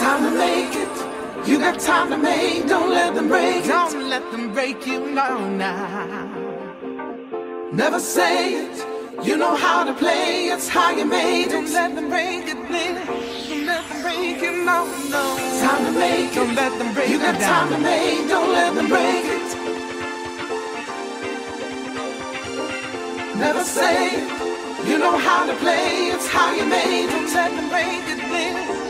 Time to make it. You got time to make. Don't let them break it. Don't let them break you. No, now. Never say it. You know how to play. It's how you made it. Don't let them break it, baby. Don't let them break it. No, no. Time to make Don't it. let them break You it got down. time to make. Don't let them break it. Never say it. You know how to play. It's how you made it. Don't let them break it, baby.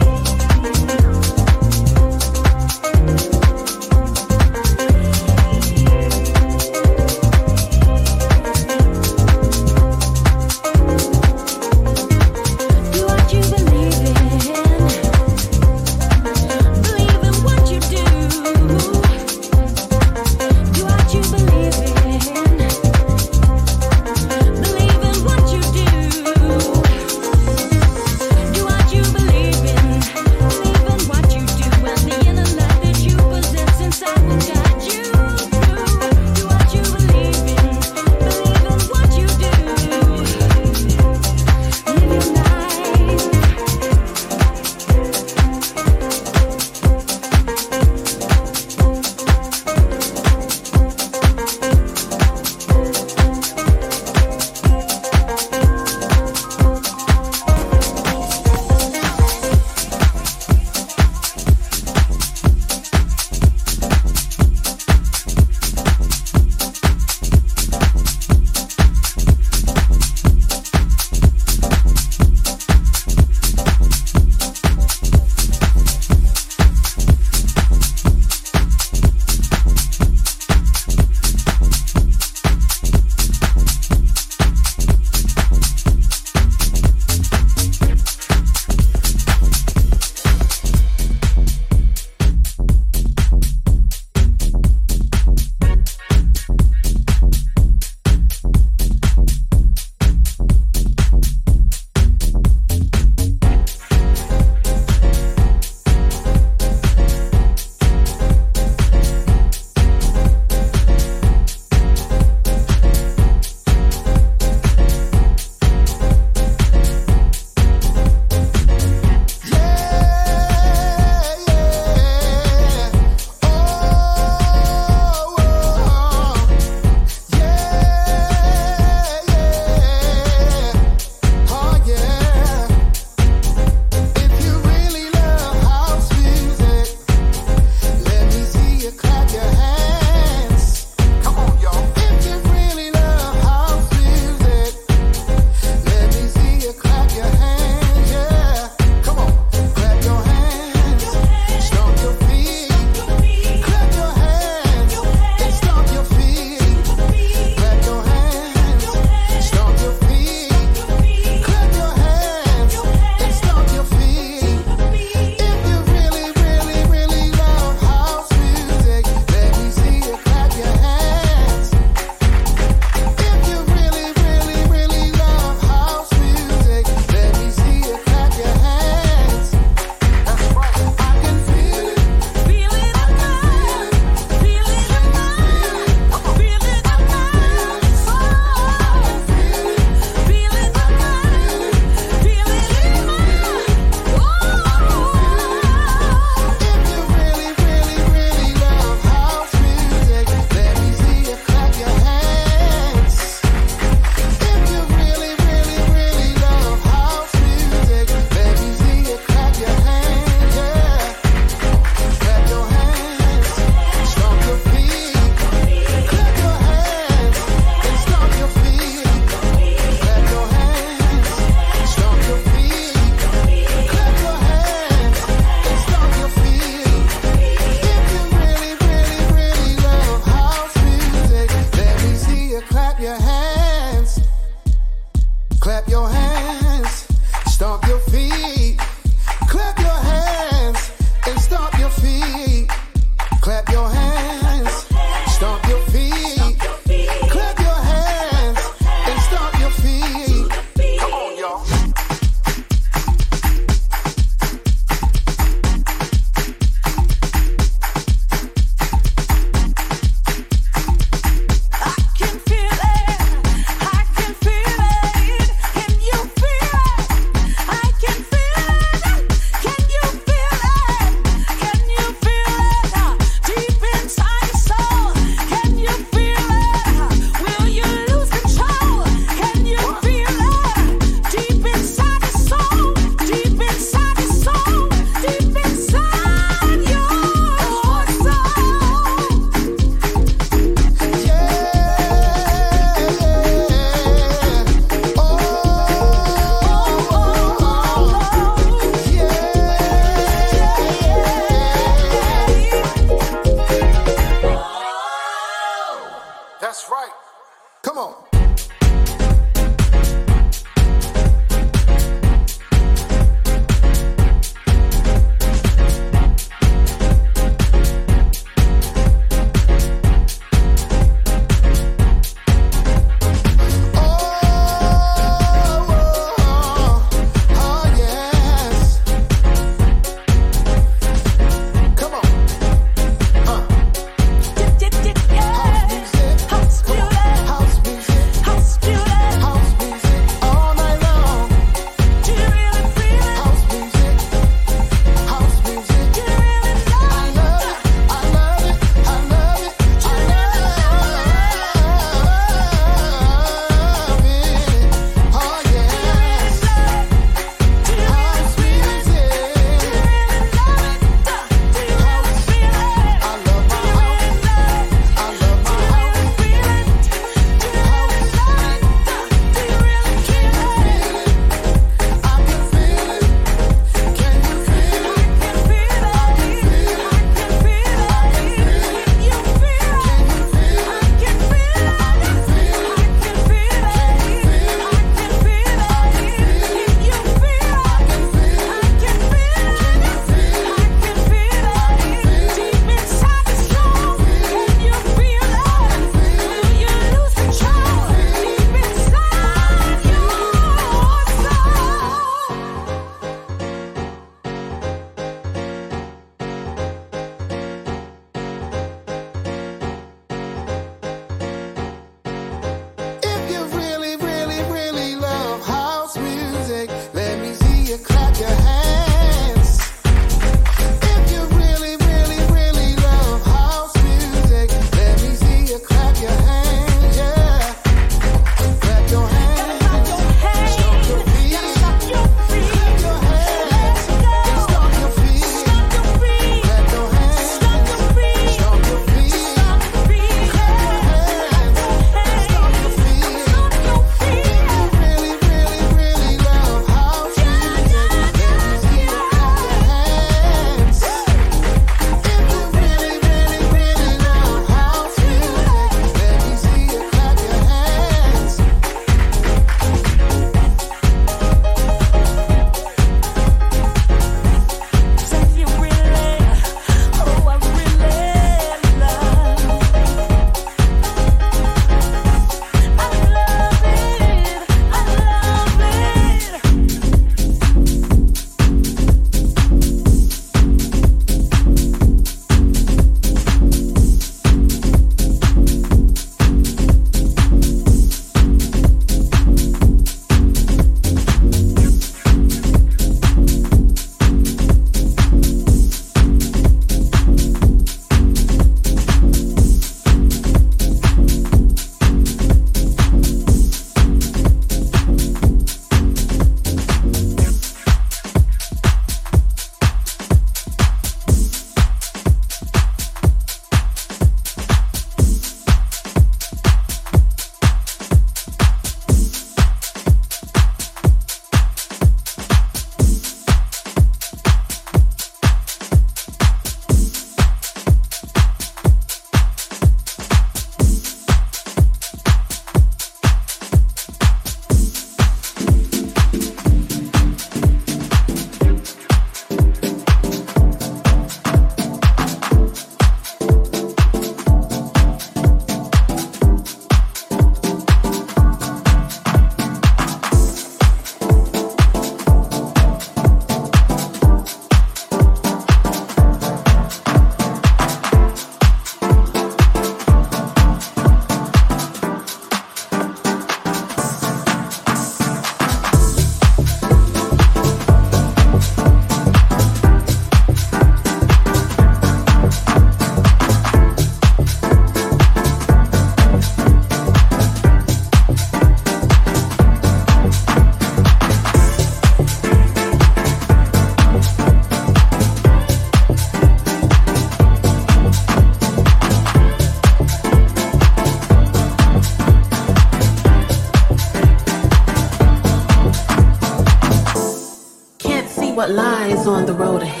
on the road ahead,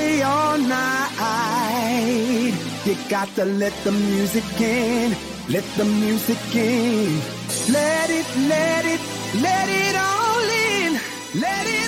party all night. You got to let the music in, let the music in. Let it, let it, let it all in, let it